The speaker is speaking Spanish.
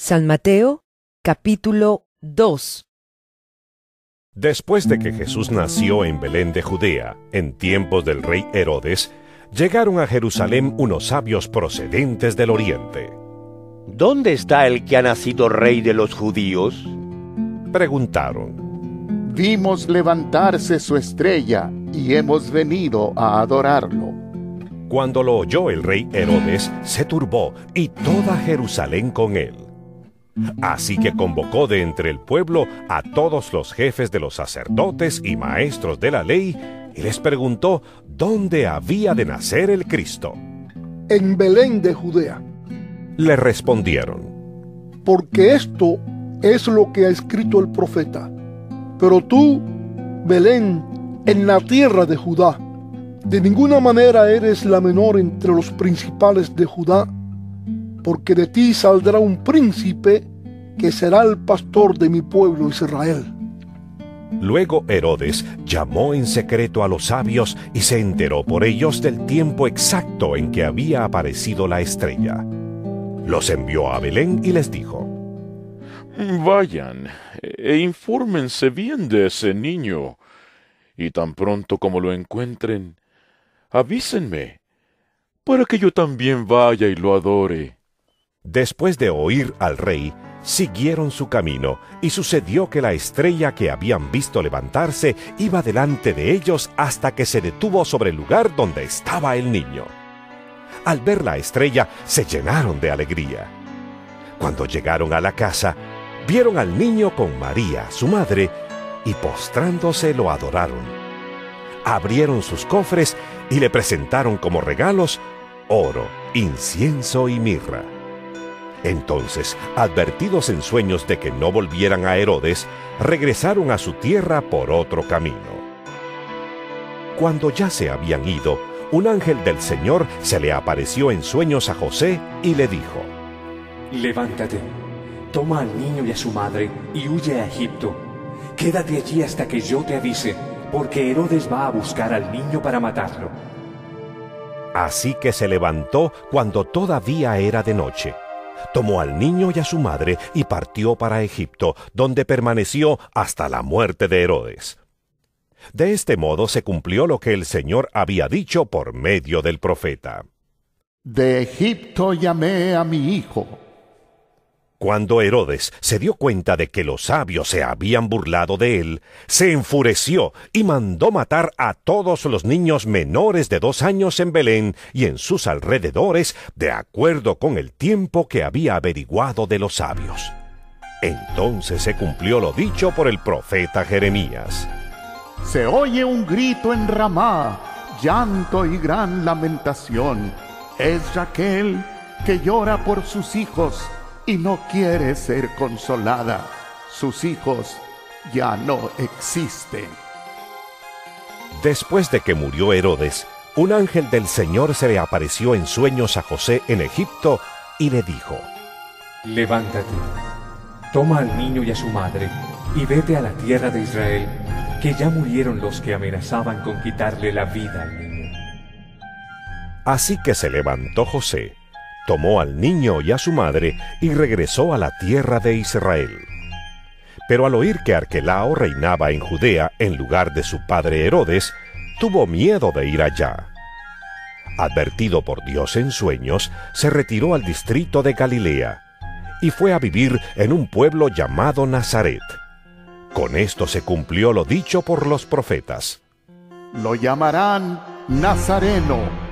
San Mateo capítulo 2 Después de que Jesús nació en Belén de Judea, en tiempos del rey Herodes, llegaron a Jerusalén unos sabios procedentes del oriente. ¿Dónde está el que ha nacido rey de los judíos? Preguntaron. Vimos levantarse su estrella y hemos venido a adorarlo. Cuando lo oyó el rey Herodes, se turbó y toda Jerusalén con él. Así que convocó de entre el pueblo a todos los jefes de los sacerdotes y maestros de la ley y les preguntó dónde había de nacer el Cristo. En Belén de Judea. Le respondieron. Porque esto es lo que ha escrito el profeta. Pero tú, Belén, en la tierra de Judá, de ninguna manera eres la menor entre los principales de Judá, porque de ti saldrá un príncipe que será el pastor de mi pueblo Israel. Luego Herodes llamó en secreto a los sabios y se enteró por ellos del tiempo exacto en que había aparecido la estrella. Los envió a Belén y les dijo, Vayan e infórmense bien de ese niño, y tan pronto como lo encuentren, avísenme, para que yo también vaya y lo adore. Después de oír al rey, siguieron su camino, y sucedió que la estrella que habían visto levantarse iba delante de ellos hasta que se detuvo sobre el lugar donde estaba el niño. Al ver la estrella, se llenaron de alegría. Cuando llegaron a la casa, vieron al niño con María, su madre, y postrándose lo adoraron. Abrieron sus cofres y le presentaron como regalos oro, incienso y mirra. Entonces, advertidos en sueños de que no volvieran a Herodes, regresaron a su tierra por otro camino. Cuando ya se habían ido, un ángel del Señor se le apareció en sueños a José y le dijo, Levántate, toma al niño y a su madre y huye a Egipto. Quédate allí hasta que yo te avise, porque Herodes va a buscar al niño para matarlo. Así que se levantó cuando todavía era de noche tomó al niño y a su madre y partió para Egipto, donde permaneció hasta la muerte de Herodes. De este modo se cumplió lo que el Señor había dicho por medio del profeta. De Egipto llamé a mi hijo. Cuando Herodes se dio cuenta de que los sabios se habían burlado de él, se enfureció y mandó matar a todos los niños menores de dos años en Belén y en sus alrededores, de acuerdo con el tiempo que había averiguado de los sabios. Entonces se cumplió lo dicho por el profeta Jeremías. Se oye un grito en Ramá, llanto y gran lamentación. Es Raquel que llora por sus hijos y no quiere ser consolada. Sus hijos ya no existen. Después de que murió Herodes, un ángel del Señor se le apareció en sueños a José en Egipto y le dijo, Levántate, toma al niño y a su madre y vete a la tierra de Israel, que ya murieron los que amenazaban con quitarle la vida al niño. Así que se levantó José tomó al niño y a su madre y regresó a la tierra de Israel. Pero al oír que Arquelao reinaba en Judea en lugar de su padre Herodes, tuvo miedo de ir allá. Advertido por Dios en sueños, se retiró al distrito de Galilea y fue a vivir en un pueblo llamado Nazaret. Con esto se cumplió lo dicho por los profetas. Lo llamarán Nazareno